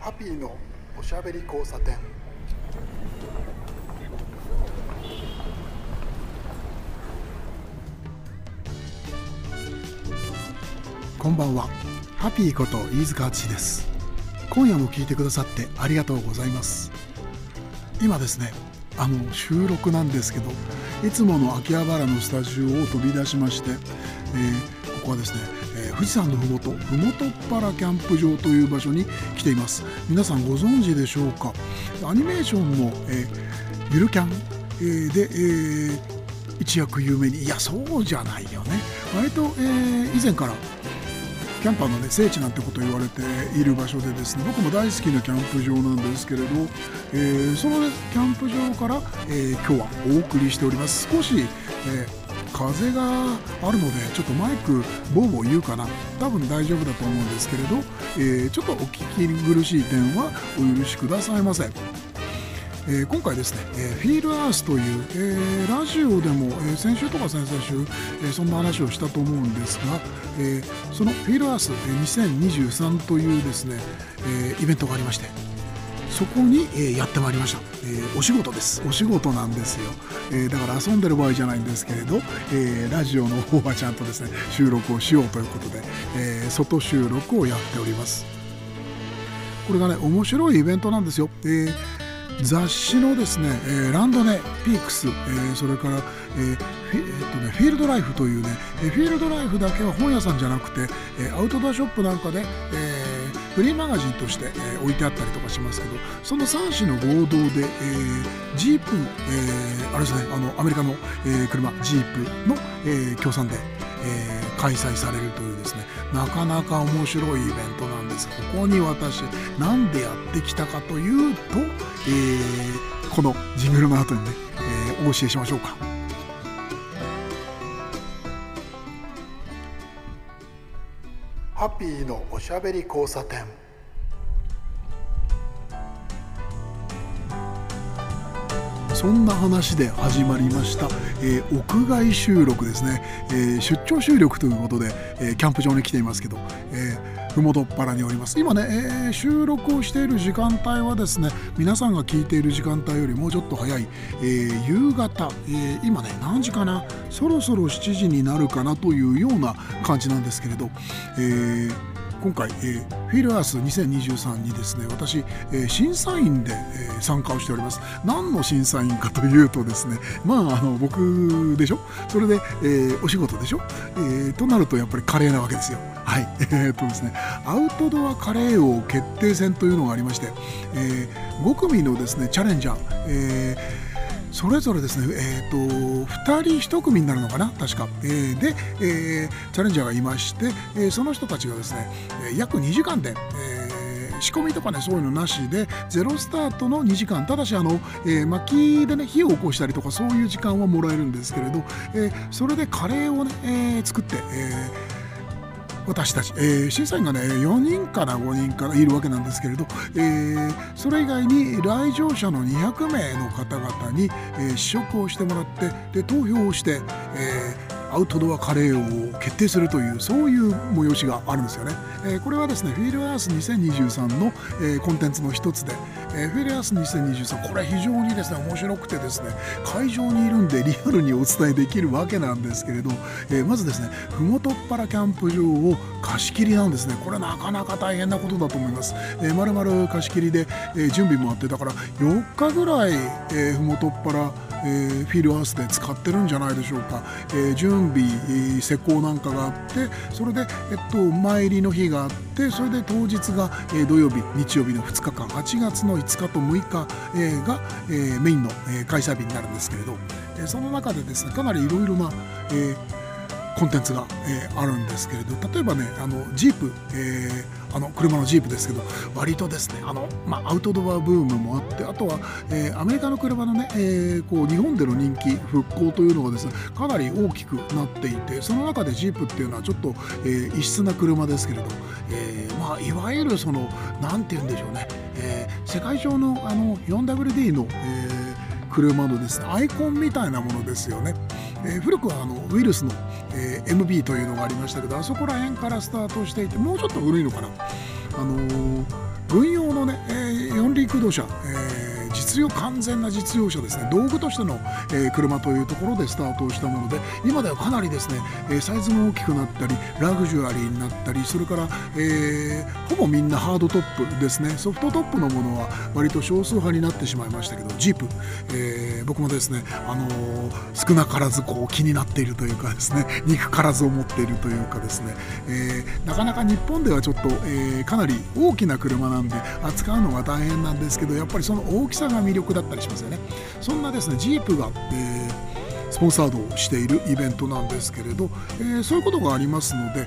ハッピーのおしゃべり交差点。こんばんは。ハッピーこと飯塚敦です。今夜も聞いてくださってありがとうございます。今ですねあの収録なんですけどいつもの秋葉原のスタジオを飛び出しまして、えー、ここはですね、富士山のふもとふもとっぱらキャンプ場という場所に来ています。皆さんご存知でしょうか？アニメーションの、えー、ゆるキャン、えー、で、えー、一躍有名に。いやそうじゃないよね。割と、えー、以前からキャンパーの、ね、聖地なんてこと言われている場所でですね僕も大好きなキャンプ場なんですけれど、えー、その、ね、キャンプ場から、えー、今日はお送りしております。少し、えー、風があるのでちょっとマイクボーボー言うかな多分大丈夫だと思うんですけれど、えちょっとお聞き苦しい点はお許しくださいませ。えー、今回ですね、えー、フィールアースという、えー、ラジオでも、え先週とか先々週、えそんな話をしたと思うんですが、えそのフィールアースえ2023というですね、えイベントがありましてそこに、えやってまいりました、えお仕事です。お仕事なんですよ、えだから遊んでる場合じゃないんですけれど、えラジオの方はちゃんとですね収録をしようということで、え外収録をやっております。これがね面白いイベントなんですよ、え雑誌のですね、えー、ランドネピークス、えー、それから、えーフィえーとね、フィールドライフというね、え、フィールドライフだけは本屋さんじゃなくて、え、アウトドアショップなんかで、えー、フリーマガジンとして、えー、置いてあったりとかしますけどその3種の合同で、えー、ジープ、えー、あれですねあのアメリカの、えー、車ジープの、えー、協賛で、えー、開催されるというですねなかなか面白いイベントなんですここに私何でやってきたかというと、えー、このジングルの後にね、えー、お教えしましょうか。ピーのおしゃべり交差点。そんな話で始まりました、えー、屋外収録ですね、えー、出張収録ということで、えー、キャンプ場に来ていますけど、えー、ふもとっぱらにおります。今ね、えー、収録をしている時間帯はですね皆さんが聞いている時間帯よりもうちょっと早い、えー、夕方、えー、今ね何時かな？そろそろ7時になるかなというような感じなんですけれど、えー今回、えー、フィルアース2023にですね。私、えー、審査員で、えー、参加をしております。何の審査員かというとですねまああの僕でしょ？それで、えー、お仕事でしょ、えー、となるとやっぱりカレーなわけですよ。はい。えー、っとですねアウトドアカレー王決定戦というのがありまして、えー、5組のですねチャレンジャー、えーそれぞれですね、えーと、2人1組になるのかな確か、えー、で、えー、チャレンジャーがいまして、えー、その人たちがですね約2時間で、え、仕込みとかねそういうのなしでゼロスタートの2時間ただしあの、えー、薪でね火を起こしたりとかそういう時間はもらえるんですけれど、えー、それでカレーをね、えー、作って、えー私たち、えー、審査員がね4人から5人からいるわけなんですけれど、えー、それ以外に来場者の200名の方々に、えー、試食をしてもらってで投票をして、えーアウトドアカレーを決定するというそういう催しがあるんですよね、えー、これはですねフィールアース2023の、えー、コンテンツの一つで、えー、フィールアース2023これ非常にですね面白くてですね会場にいるんでリアルにお伝えできるわけなんですけれど、えー、まずですねふもとっぱらキャンプ場を貸し切りなんですね。これなかなか大変なことだと思います、え、まるまる貸し切りで、えー、準備もあってだから4日ぐらい、えー、ふもとっぱらえー、フィールアースで使ってるんじゃないでしょうか、えー、準備、施工なんかがあってそれで、えっと、参りの日があってそれで当日が、え、土曜日日曜日の2日間8月の5日と6日、え、が、え、メインの、え、開催日になるんですけれど、え、その中でですねかなりいろいろな、えコンテンツが、え、あるんですけれど例えばねあのジープ、えー、あの車のジープですけど割とですねあの、まあ、アウトドアブームもあってあとは、えー、アメリカの車のね、えー、こう日本での人気復興というのがですねかなり大きくなっていてその中でジープっていうのはちょっと、えー、異質な車ですけれど、えーまあ、いわゆるその何て言うんでしょうね、えー、世界上のあの 4WD の、えー、車のですねアイコンみたいなものですよね。えー、古くはあのウイルスの、えー、MB というのがありましたけどあそこら辺からスタートしていてもうちょっと古いのかなあのー、軍用のね、えー、四輪駆動車、えー実用完全な実用車ですね。道具としての、えー、車というところでスタートをしたもので今ではかなりですね、え、サイズも大きくなったりラグジュアリーになったりそれから、え、ほぼみんなハードトップですね。ソフトトップのものは割と少数派になってしまいましたけどジープ、え、僕もですね、あの、少なからずこう気になっているというかですね 憎からずを持っているというかですね、え、なかなか日本ではちょっと、え、かなり大きな車なんで扱うのが大変なんですけどやっぱりその大きさが魅力だったりしますよね。そんなですねジープが、えー、スポンサードをしているイベントなんですけれど、えー、そういうことがありますので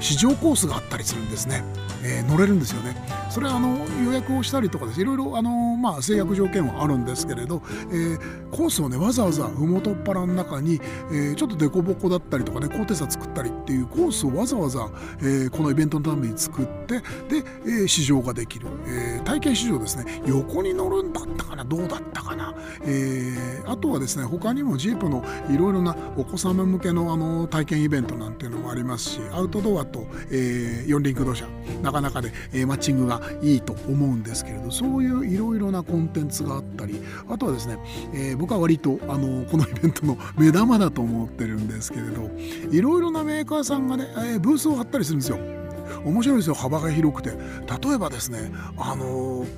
試乗コースがあったりするんですね、えー、乗れるんですよね。それはあの予約をしたりとかです。いろいろあの、まあ、制約条件はあるんですけれど、えー、コースをねわざわざ麓っ腹の中に、えー、ちょっと凸凹だったりとかね高低差作ったりっていうコースをわざわざ、えー、このイベントのために作ってで、えー、試乗ができる、えー、体験試乗ですね。横に乗るんだったかな？どうだったかな、えー、あとはですね他にもジープのいろいろなお子様向けのあの体験イベントなんていうのもありますしアウトドアと、えー、四輪駆動車なかなかで、えー、マッチングがいいと思うんですけれどそういういろいろなコンテンツがあったりあとはですね、えー、僕は割とあのこのイベントの目玉だと思ってるんですけれどいろいろなメーカーさんがね、えー、ブースを張ったりするんですよ。面白いですよ幅が広くて例えばですねあのー、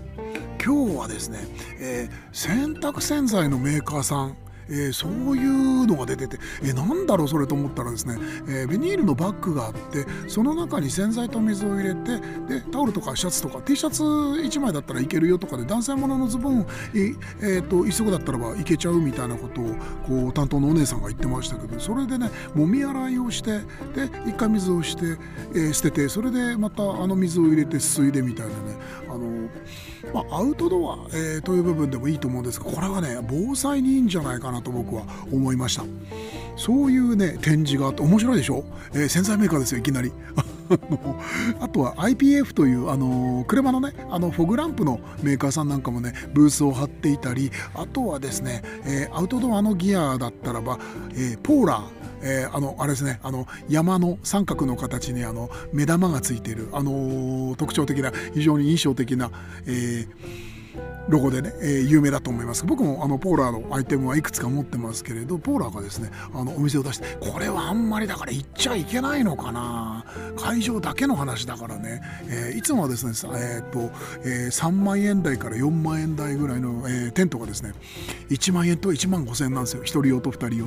今日はですね、え、洗濯洗剤のメーカーさんえー、そういうのが出てて、えー、なんだろうそれと思ったらですね、えー、ビニールのバッグがあってその中に洗剤と水を入れてでタオルとかシャツとか T シャツ1枚だったらいけるよとかで男性もののズボン、えー、と一足だったらばいけちゃうみたいなことをこう担当のお姉さんが言ってましたけどそれでねもみ洗いをしてで一回水をして、えー、捨ててそれでまたあの水を入れてすすいでみたいなねあのまあ、アウトドア、えー、という部分でもいいと思うんですがこれはね防災にいいんじゃないかなと僕は思いました。そういうね展示があって面白いでしょ、えー、洗剤メーカーですよいきなり。あとは IPF というあの車のねあのフォグランプのメーカーさんなんかもねブースを張っていたりあとはですね、えー、アウトドアのギアだったらば、えー、ポーラーえー、あのあれですねあの山の三角の形にあの目玉がついているあの特徴的な非常に印象的な、えーロゴでね、えー、有名だと思います。僕もあのポーラーのアイテムはいくつか持ってますけれどポーラーがですねあのお店を出してこれはあんまりだから行っちゃいけないのかな。会場だけの話だからね、えー、いつもはですね、えー、っとえー、3万円台から4万円台ぐらいの、え、テントがですね1万円と1万5千円なんですよ。1人用と2人用。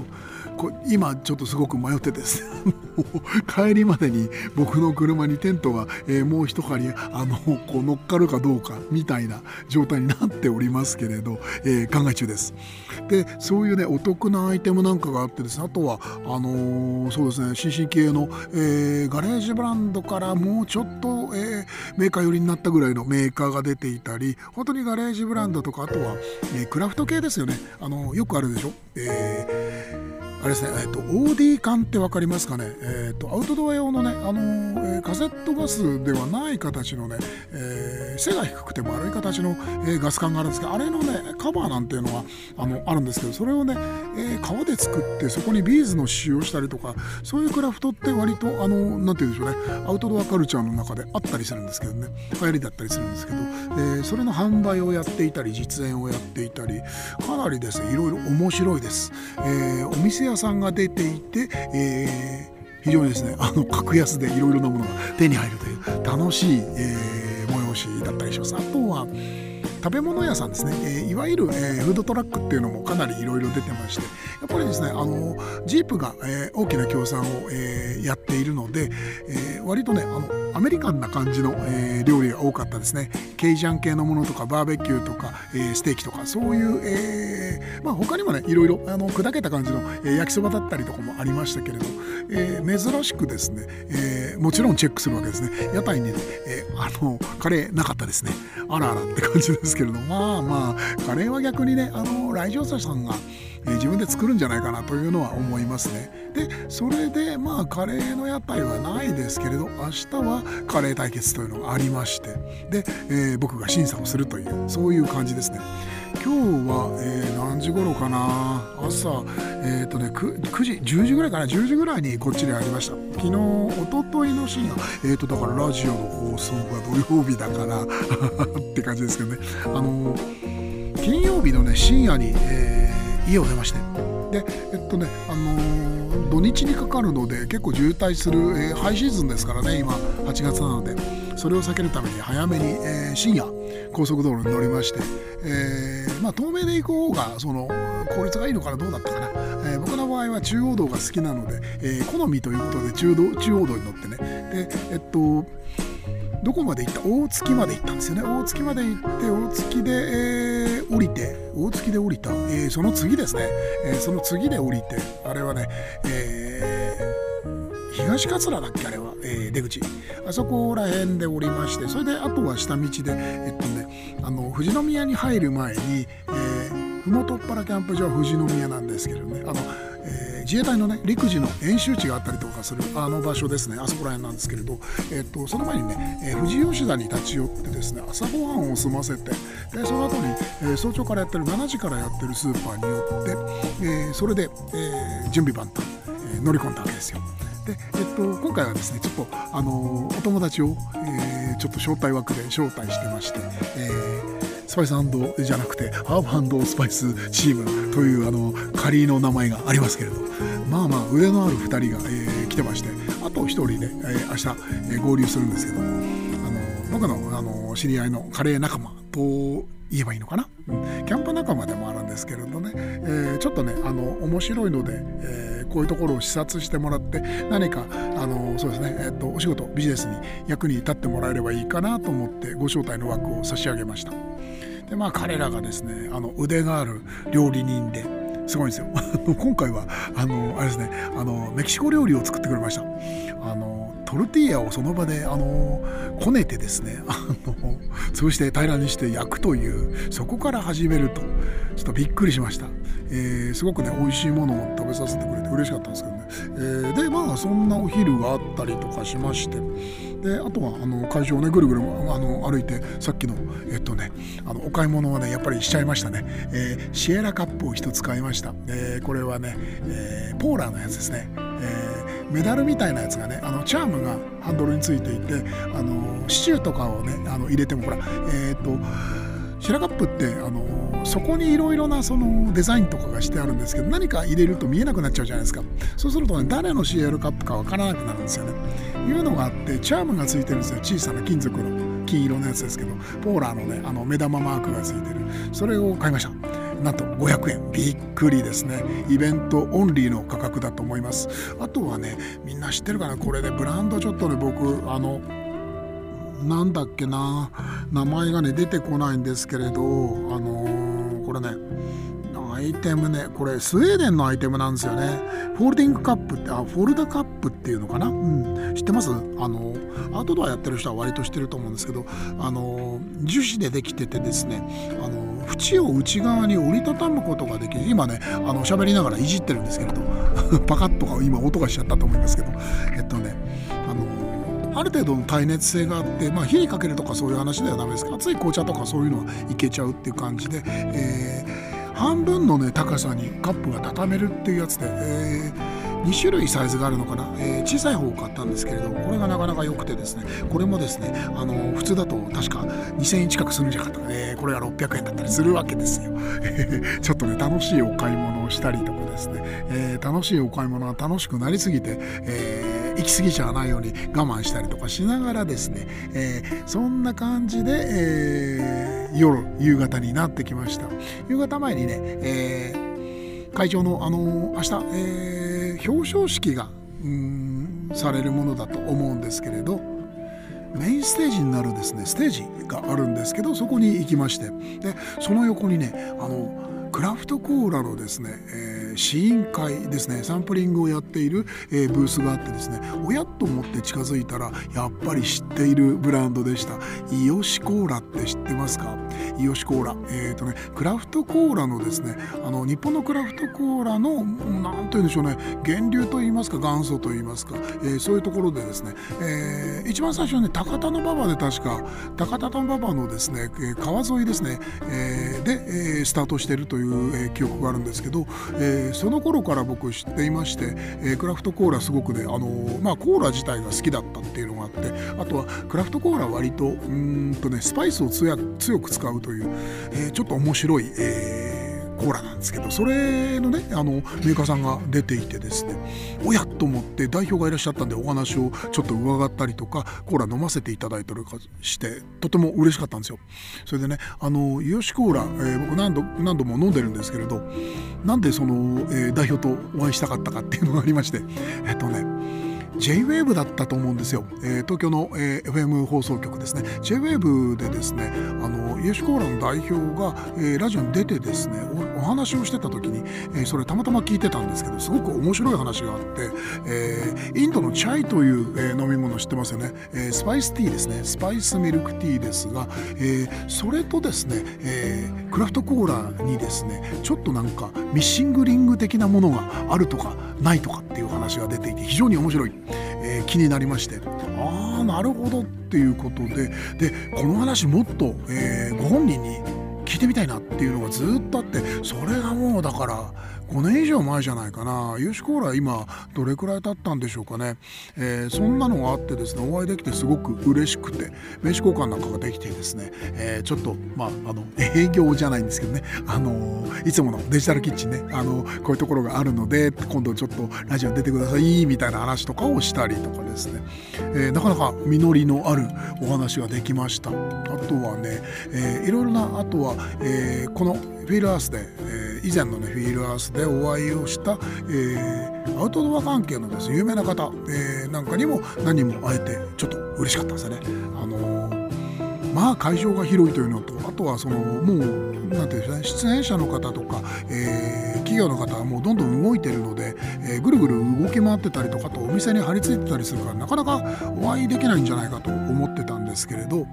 こ今ちょっとすごく迷ってですね。帰りまでに僕の車にテントが、え、もう一針あのこう乗っかるかどうかみたいな状態になっておりますけれど、えー、考え中です。でそういうねお得なアイテムなんかがあってですねあとはあのー、そうですね CC 系の、えー、ガレージブランドからもうちょっと、え、メーカー寄りになったぐらいのメーカーが出ていたり本当にガレージブランドとかあとは、え、クラフト系ですよねあのよくあるでしょ？えーれですね、えっと、OD 缶って分かりますかね、えっと、アウトドア用のね、あのえー、カセットガスではない形のね、えー、背が低くて丸い形の、えー、ガス管があるんですけど、あれのね、カバーなんていうのはあのあるんですけど、それをね、え革で作って、そこにビーズの使用したりとか、そういうクラフトって割と、あのなんて言うんでしょうね、アウトドアカルチャーの中であったりするんですけどね、流行りだったりするんですけど、えそれの販売をやっていたり、実演をやっていたり、かなりですね、いろいろ面白いです。えお店さんが出ていて、えー、非常にですねあの格安でいろいろなものが手に入るという楽しい、えー、催しだったりします。あとは食べ物屋さんですね、えー、いわゆる、えー、フードトラックっていうのもかなりいろいろ出てましてやっぱりですねあのジープが、えー、大きな協賛を、えやっているので、え割とねあのアメリカンな感じの、え料理が多かったですね。ケイジャン系のものとかバーベキューとか、えステーキとかそういう、えまあ、他にもねいろいろあの砕けた感じの、え焼きそばだったりとかもありましたけれど、え珍しくですね、えもちろんチェックするわけですね。屋台にね、えあのカレーなかったですね。あらあらって感じです。けれどまあまあカレーは逆にねあの来場者さんが、えー、自分で作るんじゃないかなというのは思いますね。でそれでまあカレーの屋台はないですけれど明日はカレー対決というのがありましてで、えー、僕が審査をするというそういう感じですね。今日は、えー、何時頃かな？朝えっ、ー、とね 9, 9, 時10時ぐらいかな？10時ぐらいにこっちにありました。昨日一昨日の深夜えっ、ー、とだからラジオの放送が土曜日だから って感じですけどね。あの金曜日のね深夜に、えー、家を出まして。でえっとねあの、土日にかかるので結構渋滞する、えー、ハイシーズンですからね今8月なので。それを避けるために早めに、えー、深夜高速道路に乗りまして、えー、まあ、東名で行く方がその効率がいいのかなどうだったかな、えー、僕の場合は中央道が好きなので、え好みということで中道中央道に乗ってね。でえっとどこまで行った？大月まで行ったんですよね。大月まで行って大月で、えー、降りて大月で降りた、えー、その次ですね、えー、その次で降りてあれはね、えー、東桂だっけあれは、え、出口。あそこら辺で降りましてそれであとは下道でえっとねあの富士宮に入る前に、えー、麓っ腹キャンプ場は富士宮なんですけどね。あの自衛隊のね陸自の演習地があったりとかするあの場所ですねあそこら辺なんですけれど、えっと、その前にね、えー、富士吉田に立ち寄ってですね朝ごはんを済ませてでその後に、えー、早朝からやってる7時からやってるスーパーに寄って、えー、それで、え準備万端、え乗り込んだわけですよ。で、えっと、今回はですねちょっとあのお友達を、えちょっと招待枠で招待してまして、えースパイスじゃなくてハーブスパイスチームというあの仮の名前がありますけれど。まあまあ腕のある2人が、えー、来てましてあと1人で、えー、明日、えー、合流するんですけどあの僕のあの知り合いのカレー仲間と言えばいいのかな、うん、キャンプ仲間でもあるんですけれどね、えー、ちょっとねあの面白いので、えー、こういうところを視察してもらって何かあのそうですね、えーと、お仕事ビジネスに役に立ってもらえればいいかなと思ってご招待の枠を差し上げました。でまあ彼らがですねあの腕がある料理人ですごいんですよ。今回はあのあれですねあのメキシコ料理を作ってくれました。あのトルティーヤをその場であのこねてですね あの潰して平らにして焼くというそこから始めるとちょっとびっくりしました、えー、すごくね美味しいものを食べさせてくれて嬉しかったんですけどね、えー、でまあそんなお昼があったりとかしましてであとはあの会場をねぐるぐるあの歩いてさっきのえっとねあのお買い物はねやっぱりしちゃいましたね、えー、シエラカップを1つ買いました、えー、これはね、えー、ポーラーのやつですね、えー、メダルみたいなやつがねあのチャームがハンドルについていてあのシチューとかをねあの入れてもほらえっ、とシェラカップってあのそこにいろいろなそのデザインとかがしてあるんですけど何か入れると見えなくなっちゃうじゃないですか。そうするとね誰の CL カップかわからなくなるんですよね。いうのがあってチャームがついてるんですよ。小さな金属の金色のやつですけどポーラーのねあの目玉マークがついてる。それを買いました。なんと500円びっくりですね。イベントオンリーの価格だと思います。あとはねみんな知ってるかな？これで、ね、ブランドちょっとね僕あのなんだっけな？名前がね出てこないんですけれどあの、れねアイテムねこれスウェーデンのアイテムなんですよね。フォールディングカップってあフォルダカップっていうのかな、うん、知ってます？あのアウトドアやってる人は割と知ってると思うんですけどあの樹脂でできててですねあの縁を内側に折りたたむことができる。今ねあの喋りながらいじってるんですけれど。パカッとか今音がしちゃったと思いますけど。えっとねある程度の耐熱性があって、まあ、火にかけるとかそういう話ではダメですけど熱い紅茶とかそういうのはいけちゃうっていう感じで、えー、半分のね高さにカップが畳めるっていうやつで、えー、2種類サイズがあるのかな、えー、小さい方を買ったんですけれどもこれがなかなか良くてですねこれもですねあの普通だと確か2000円近くするんじゃなかったかねこれが600円だったりするわけですよ。ちょっとね楽しいお買い物をしたりとかですね、えー、楽しいお買い物は楽しくなりすぎて、えー行き過ぎちゃわないように我慢したりとかしながらですね、えー、そんな感じで、えー、夜夕方になってきました。夕方前にね、えー、会場のあの明日、えー、表彰式がうんされるものだと思うんですけれどメインステージになるですねステージがあるんですけどそこに行きましてでその横にねあのクラフトコーラのですね、えー試飲会ですね。サンプリングをやっている、えー、ブースがあってですね。おやと思って近づいたらやっぱり知っているブランドでした。イオシコーラって知ってますか？イオシコーラ。えっ、ー、とねクラフトコーラのですねあの日本のクラフトコーラの何て言うんでしょうね。源流といいますか元祖といいますか、えー、そういうところでですね、えー、一番最初はね高田馬場で確か高田馬場のですね川沿いですね、えー、で、えー、スタートしてるという、えー、記憶があるんですけど、えー、その頃から僕知っていまして、えー、クラフトコーラすごくねあのー、まあコーラ自体が好きだったっていうのがあってあとはクラフトコーラ割とうんとねスパイスを強く使うという、えー、ちょっと面白い、えーコーラなんですけどそれのねあのメーカーさんが出ていてですねおやと思って代表がいらっしゃったんでお話をちょっと伺ったりとかコーラ飲ませていただいたりしてとても嬉しかったんですよ。それでねあのヨシコーラ、えー、僕何度何度も飲んでるんですけれどなんでその、えー、代表とお会いしたかったかっていうのがありましてえっとね J-WAVE だったと思うんですよ、えー、東京の、えー、FM 放送局ですね。J-WAVE でですねあのイエシュコーラの代表が、えー、ラジオに出てですねお話をしてた時に、えー、それたまたま聞いてたんですけどすごく面白い話があって、えー、インドのチャイという、えー、飲み物知ってますよね、えー、スパイスティーですね。スパイスミルクティーですが、えー、それとですね、えー、クラフトコーラにですねちょっとなんかミッシングリング的なものがあるとかないとかっていう話が出ていて非常に面白い。えー、気になりましてああなるほどっていうことででこの話もっと、えー、ご本人に聞いてみたいなっていうのがずっとあってそれがもうだから5年以上前じゃないかな。ユーシコーラ今どれくらい経ったんでしょうかね、えー、そんなのがあってですねお会いできてすごく嬉しくて名刺交換なんかができてですね、えー、ちょっとまああの営業じゃないんですけどね。あのいつものデジタルキッチンね。あのこういうところがあるので今度ちょっとラジオに出てくださいみたいな話とかをしたりとかですね、えー、なかなか実りのあるお話ができました。あとはね、えー、いろいろなあとは、えー、このフィールアースで、えー以前のねフィールアースでお会いをした、えー、アウトドア関係のです有名な方、えー、なんかにも何人も会えてちょっと嬉しかったですね。あのー、まあ会場が広いというのとあとはそのもうなんていうんですかね出演者の方とか、えー、企業の方はもうどんどん動いてるので、えー、ぐるぐる動き回ってたりとかとお店に張り付いてたりするからなかなかお会いできないんじゃないかと思ってたんですけれど、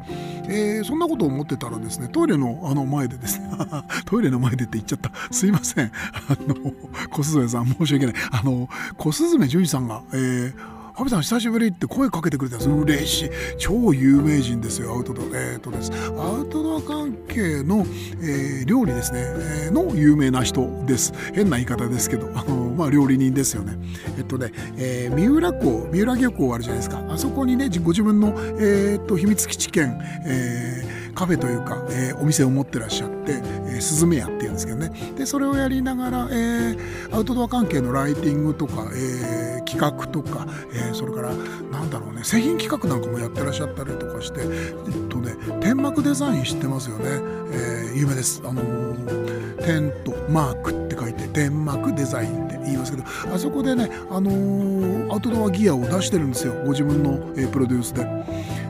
えー、そんなことを思ってたらですねトイレのあの前でですね トイレの前でって言っちゃった。すいません。あの小鈴さん申し訳ない。あの小鈴純さんが、えーハビさん久しぶりって声かけてくれたんです。嬉しい。超有名人ですよ。アウトドアえっ、とです。アウトドア関係の、えー、料理ですね、えー、の有名な人です。変な言い方ですけど。あのまあ料理人ですよね。えっとね、えー、三浦港三浦漁港あるじゃないですか。あそこにねご自分のえっと秘密基地兼、えー、カフェというか、えー、お店を持ってらっしゃって、えー、スズメ屋っていうんですけどね。でそれをやりながら、えー、アウトドア関係のライティングとか、えー、企画とか、えー、それからなんだろうね製品企画なんかもやってらっしゃったりとかしてえっとね天幕デザイン知ってますよね、えー、有名です。あのー、テントマークって書いて天幕デザインって言いますけどあそこでねあのー、アウトドアギアを出してるんですよ。ご自分の、えー、プロデュースで。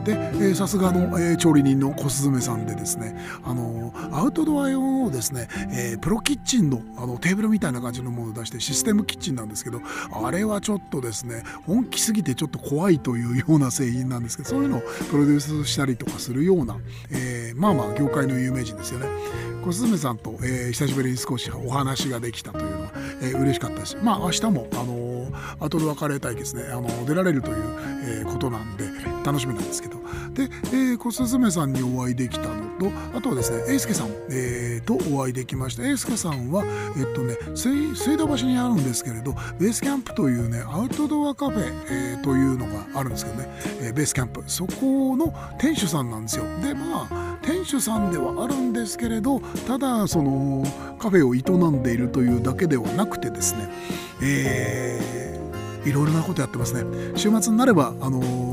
でさすがの、えー、調理人の小雀さんでですねあのアウトドア用のですね、えー、プロキッチンのあのテーブルみたいな感じのものを出してシステムキッチンなんですけどあれはちょっとですね本気すぎてちょっと怖いというような製品なんですけどそういうのをプロデュースしたりとかするような、えー、まあまあ業界の有名人ですよね。小雀さんと、えー、久しぶりに少しお話ができたというのは、えー、嬉しかったしまあ明日もあのアトルワカレー対決ねあの出られるという、えー、ことなんで楽しみなんですけどで、えー、小雀さんにお会いできたのとあとはですね英介さん、えー、とお会いできました。英介さんはえっとね水水道橋にあるんですけれどベースキャンプというねアウトドアカフェ、えー、というのがあるんですけどね、えー、ベースキャンプ。そこの店主さんなんですよ。でまあ店主さんではあるんですけれどただそのカフェを営んでいるというだけではなくてですねえー、いろいろなことやってますね。週末になればあのー、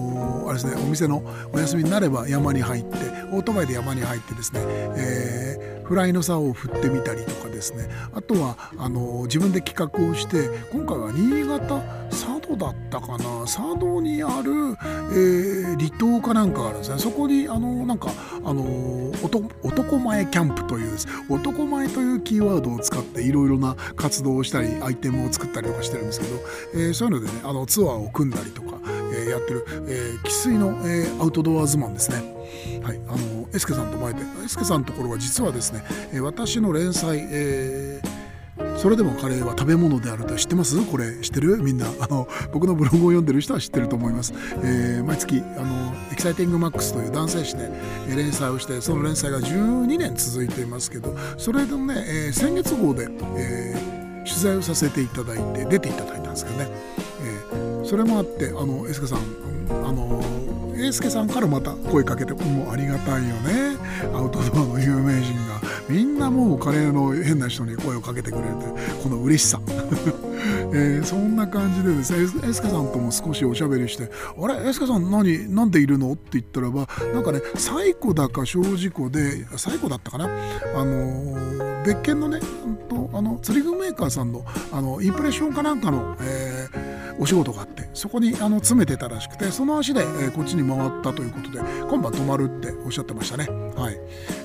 あれですねお店のお休みになれば山に入ってオートバイで山に入ってですね、えー、フライの竿を振ってみたりとかですね。あとはあの、自分で企画をして今回は新潟佐渡だったかな。佐渡にある、えー、離島かなんかがあるんですね。そこにあのなんかあの男前キャンプというです。男前というキーワードを使っていろいろな活動をしたりアイテムを作ったりとかしてるんですけど、えー、そういうのでねあのツアーを組んだりとか、えー、やってる生粋、の、えー、アウトドアズマンですね。はい、あのエスケさんと前でエスケさんのところは実はですね、え私の連載、えーそれでもカレーは食べ物であると知ってます？これ知ってる？みんな。あの僕のブログを読んでる人は知ってると思います、えー、毎月あのエキサイティングマックスという男性誌で連載をしてその連載が12年続いていますけどそれでもね、えー、先月号で、えー、取材をさせていただいて出ていただいたんですけどね、それもあってあの英介さんあの英介さんからまた声かけてもうありがたいよね。アウトドアの有名人が。みんなもうカレーの変な人に声をかけてくれるこの嬉しさ。えー、そんな感じでですね英介さんとも少しおしゃべりして「あれ？英介さん何何でいるの?」って言ったらばなんかね最古だか小事故で最古だったかな？あの、別件のねあの釣り具メーカーさんのあのインプレッションかなんかの、えーお仕事があってそこにあの詰めてたらしくてその足で、え、こっちに回ったということで今晩泊まるっておっしゃってましたね。はい、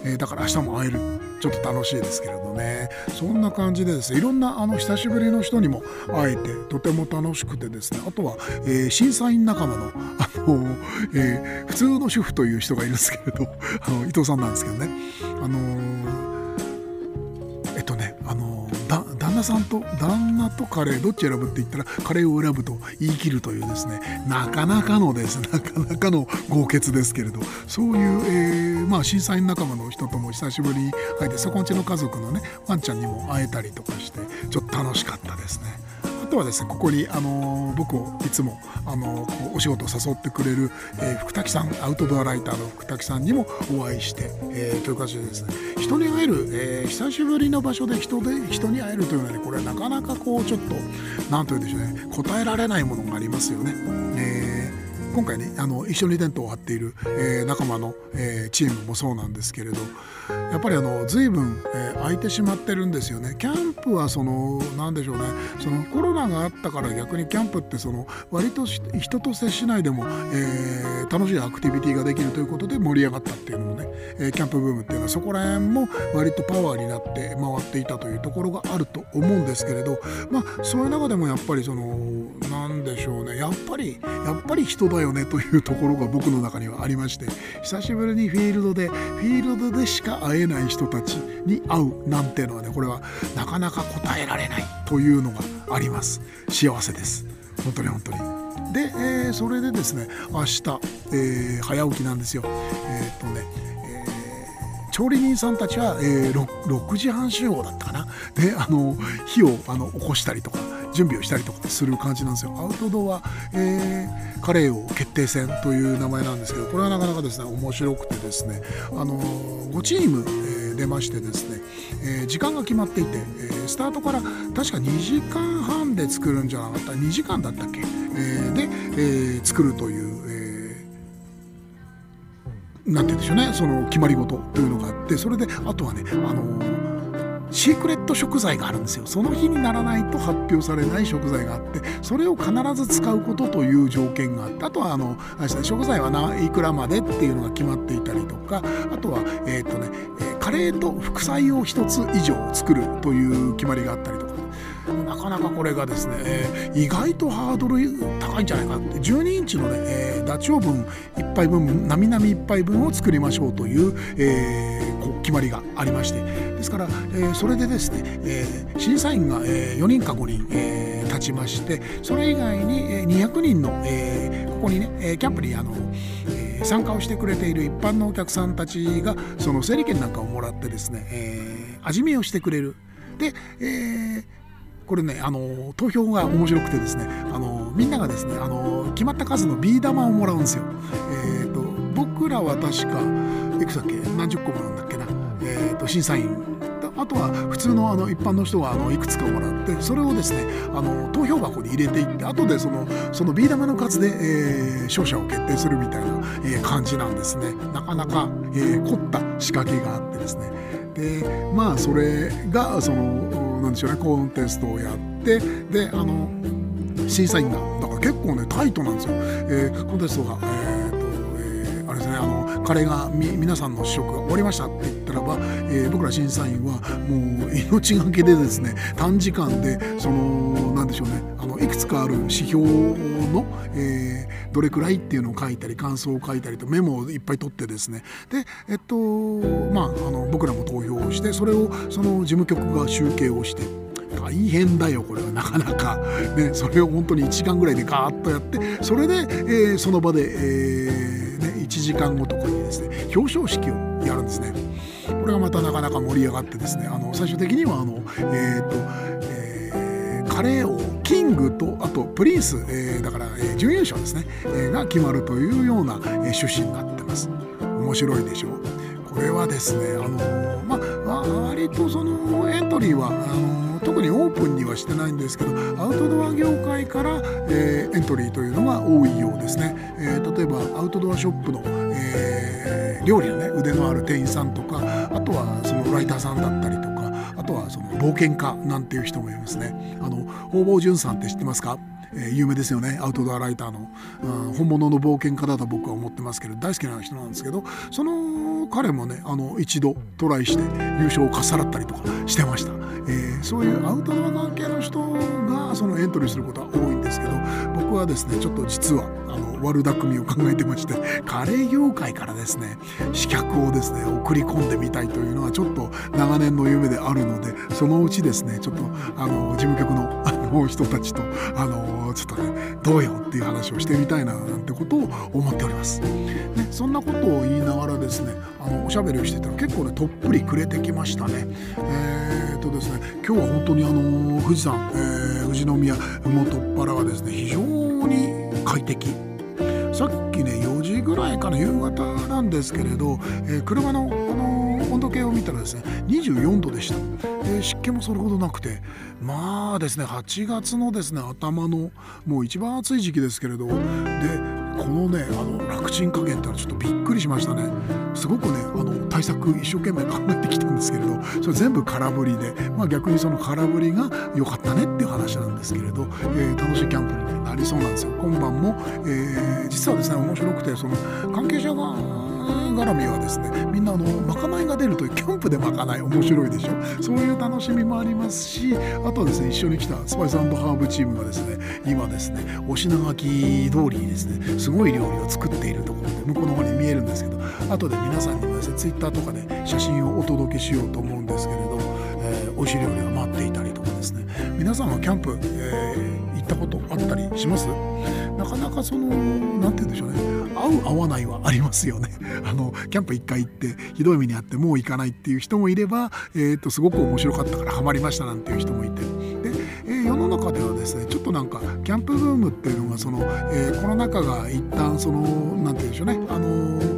えー、だから明日も会える。ちょっと楽しいですけれどね。そんな感じでですねいろんなあの久しぶりの人にも会えてとても楽しくてですねあとは、えー、審査員仲間のあの、えー、普通の主婦という人がいるんですけれどあの伊藤さんなんですけどね。あの那さんと旦那とカレーどっち選ぶって言ったらカレーを選ぶと言い切るというですねなかなかのですなかなかの豪傑ですけれどそういう、えー、まあ審査員仲間の人とも久しぶりに会えてそこんちの家族のねワンちゃんにも会えたりとかしてちょっと楽しかったですね。あとはですねここに、あの僕をいつも、あのお仕事を誘ってくれる、えー、福滝さんアウトドアライターの福滝さんにもお会いして、えー、という形でですね人に会える、えー、久しぶりの場所で人で人に会えるというのはねこれはなかなかこうちょっと何と言うんでしょうね答えられないものがありますよね。えー今回ねあの一緒にテントを張っている、えー、仲間の、えー、チームもそうなんですけれどやっぱりあの随分、えー、空いてしまってるんですよね。キャンプはその何でしょうね。そのコロナがあったから逆にキャンプってその割と人と接しないでも、えー、楽しいアクティビティができるということで盛り上がったっていうのもね、えー、キャンプブームっていうのはそこら辺も割とパワーになって回っていたというところがあると思うんですけれどまあそういう中でもやっぱりその何でしょうね。やっぱりやっぱり人だよよねというところが僕の中にはありまして久しぶりにフィールドでフィールドでしか会えない人たちに会うなんていうのはねこれはなかなか答えられないというのがあります。幸せです。本当に本当に。で、えー、それでですね明日、えー、早起きなんですよ。えー、っとね調理人さんたちは、え、6, 6時半集合だったかな。であの火をあの起こしたりとか。準備をしたりとかする感じなんですよ。アウトドア、えー、カレーを決定戦という名前なんですけどこれはなかなかですね面白くてですねあの5チーム、えー、出ましてですね、えー、時間が決まっていて、えー、スタートから確か2時間半で作るんじゃなかった2時間だったっけ、えー、で、えー、作るという、えー、なんて言うんでしょうね。その決まり事というのがあってそれであとはねあのシークレット食材があるんですよ。その日にならないと発表されない食材があってそれを必ず使うことという条件があってあとはあの食材はないくらまでっていうのが決まっていたりとかあとはえっ、ー、とねカレーと副菜を1つ以上作るという決まりがあったりとかかなかこれがですね、えー、意外とハードル高いんじゃないかって12インチのね、えー、ダチョウ分1杯分なみなみ1杯分を作りましょうという、えー、こ決まりがありましてですから、えー、それでですね、えー、審査員が、えー、4人か5人、えー、立ちましてそれ以外に、えー、200人の、えー、ここにねキャンプにあの、えー、参加をしてくれている一般のお客さんたちがその整理券なんかをもらってですね、えー、味見をしてくれる。で、えー、これねあの投票が面白くてですねあのみんながですねあの決まった数のビー玉をもらうんですよ。えーと、僕らは確かいくつだっけ？何十個もなんだっけな、えーと、審査員。あとは普通のあの一般の人があのいくつかもらってそれをですねあの投票箱に入れていって後でそのそのビー玉の数で、えー、勝者を決定するみたいな、えー、感じなんですね。なかなか、えー、凝った仕掛けがあってですね。でまあそれがそのなんでしょうねコンテストをやってであの審査員がだから結構ねタイトなんですよ、えー、コンテストが、えー、れですねあのカレーが皆さんの試食が終わりましたって言ったらば、えー、僕ら審査員はもう命がけでですね短時間でそのなんでしょうねあのいくつかある指標の、えー、どれくらいっていうのを書いたり感想を書いたりとメモをいっぱい取ってですね。でえっとまああの僕らも投票をしてそれをその事務局が集計をして大変だよこれは。なかなか、ね、それを本当に1時間ぐらいでガーッとやってそれで、えー、その場で、えー、1時間後とかにですね表彰式をやるんですね。これがまたなかなか盛り上がってですねあの最終的にはあの、えーとえー、カレー王キングとあとプリンス、えー、だから、えー、準優勝ですね、えー、が決まるというような、えー、趣旨になってます。面白いでしょう。これはですねあのまあ割とそのエントリーはあの特にオープンにはしてないんですけどアウトドア業界から、えー、エントリーというのが多いようですね、えー、例えばアウトドアショップの、えー、料理のね腕のある店員さんとかあとはそのライターさんだったりとかあとはその冒険家なんていう人もいますね。あの方々淳さんって知ってますか？え、有名ですよね。アウトドアライターの、うん、本物の冒険家だと僕は思ってますけど大好きな人なんですけどその彼もねあの一度トライして優勝をかっさらったりとかしてました。えー、そういうアウトドア関係の人がそのエントリーすることは多いんですけど僕はですねちょっと実はあの悪巧みを考えてましてカレー業界からですね刺客をですね送り込んでみたいというのはちょっと長年の夢であるのでそのうちですねちょっとあの事務局のあの人たちとあのちょっとねどうよっていう話をしてみたいななんてことを思っております。ね、そんなことを言いながらですねあのおしゃべりをしてたら結構ねとっぷりくれてきましたね。えー、とですね今日は本当にあの富士山、えー、富士宮麓っ腹はですね非常に快適さっきね4時ぐらいかな夕方なんですけれど、えー、車の、温度計を見たらですね24度でした、えー、湿気もそれほどなくてまあですね8月のですね頭のもう一番暑い時期ですけれどでこのねあの楽ちん加減ってのはちょっとびっくりしましたね。すごくねあの対策一生懸命考えてきたんですけれどそれ全部空振りで、まあ、逆にその空振りが良かったねっていう話なんですけれど、えー、楽しいキャンプになりそうなんですよ。今晩も、えー、実はですね面白くてその関係者が絡みはですねみんなあのまかないが出るというキャンプでまかない面白いでしょ？そういう楽しみもありますしあとはですね一緒に来たスパイスハーブチームがですね今ですねお品書き通りにですねすごい料理を作っているところで向こうの方に見えるんですけど後で皆さんにもですねツイッターとかで写真をお届けしようと思うんですけれど、えー、美味し料理が待っていたりとかですね。皆さんはキャンプ、えー、行ったことあったりします？なかなかその何て言うんでしょうね。合う合わないはありますよね。あのキャンプ1回行ってひどい目にあってもう行かないっていう人もいれば、えーと、すごく面白かったからハマりましたなんていう人もいて。で、え、世の中ではですねちょっとなんかキャンプブームっていうのがその、えー、コロナ禍が一旦その何て言うんでしょうね。あの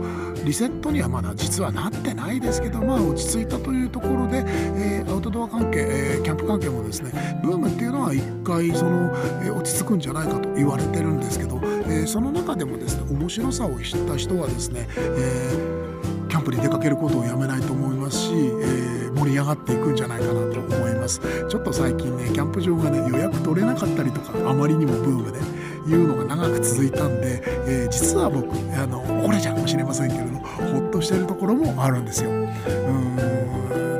リセットにはまだ実はなってないですけど、まあ、落ち着いたというところで、えー、アウトドア関係、えー、キャンプ関係もですねブームっていうのは一回その、えー、落ち着くんじゃないかと言われてるんですけど、え、その中でもですね面白さを知った人はですね、え、キャンプに出かけることをやめないと思いますし、えー、盛り上がっていくんじゃないかなと思います。ちょっと最近ねキャンプ場がね予約取れなかったりとかあまりにもブームでいうのが長く続いたんで、えー、実は僕あの怒れちゃうかもしれませんけれどほっとしてるところもあるんですよ。うん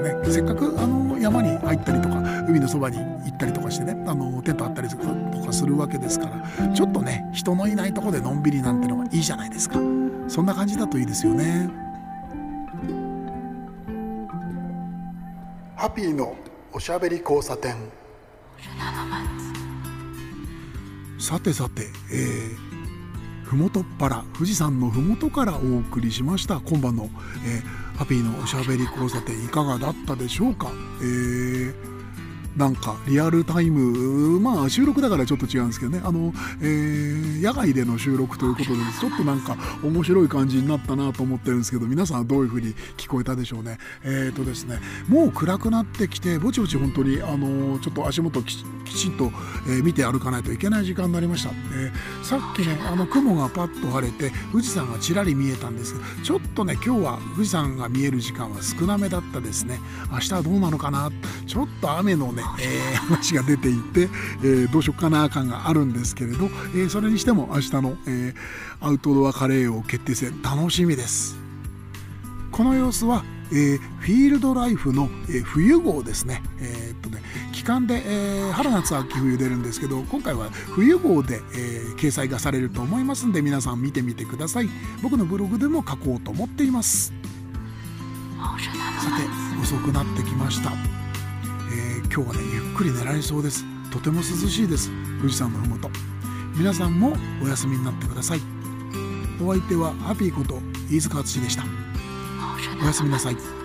ね、せっかくあの山に入ったりとか海のそばに行ったりとかしてねあのテント張ったりとかするわけですからちょっとね人のいないとこでのんびりなんてのがいいじゃないですかそんな感じだといいですよね。ハッピーのおしゃべり交差点。さてさて、えー、麓っぱら富士山のふもとからお送りしました。今晩の、えー、ハッピーのおしゃべり交差点いかがだったでしょうか、えーなんかリアルタイムまあ収録だからちょっと違うんですけどね。あの、えー、野外での収録ということでちょっとなんか面白い感じになったなと思ってるんですけど皆さんはどういう風に聞こえたでしょうね。えっ、ー、とですねもう暗くなってきてぼちぼち本当にあのちょっと足元きちんと、え、見て歩かないといけない時間になりました、えー、さっきねあの雲がパッと晴れて富士山がちらり見えたんですけどちょっとね今日は富士山が見える時間は少なめだったですね。明日はどうなのかな。ちょっと雨のねえー、話が出ていて、えー、どうしよっかな感があるんですけれど、えー、それにしても明日の、えアウトドアカレー王決定戦楽しみです。この様子は、えフィールドライフの、え冬号ですね,、えっとね期間で、え春夏秋冬出るんですけど今回は冬号で、え掲載がされると思いますんで皆さん見てみてください。僕のブログでも書こうと思っています。さて遅くなってきました、えー、今日はねゆっくり寝られそうです。とても涼しいです。富士山の麓皆さんもお休みになってください。お相手はハッピーこと飯塚敦でした。おやすみなさい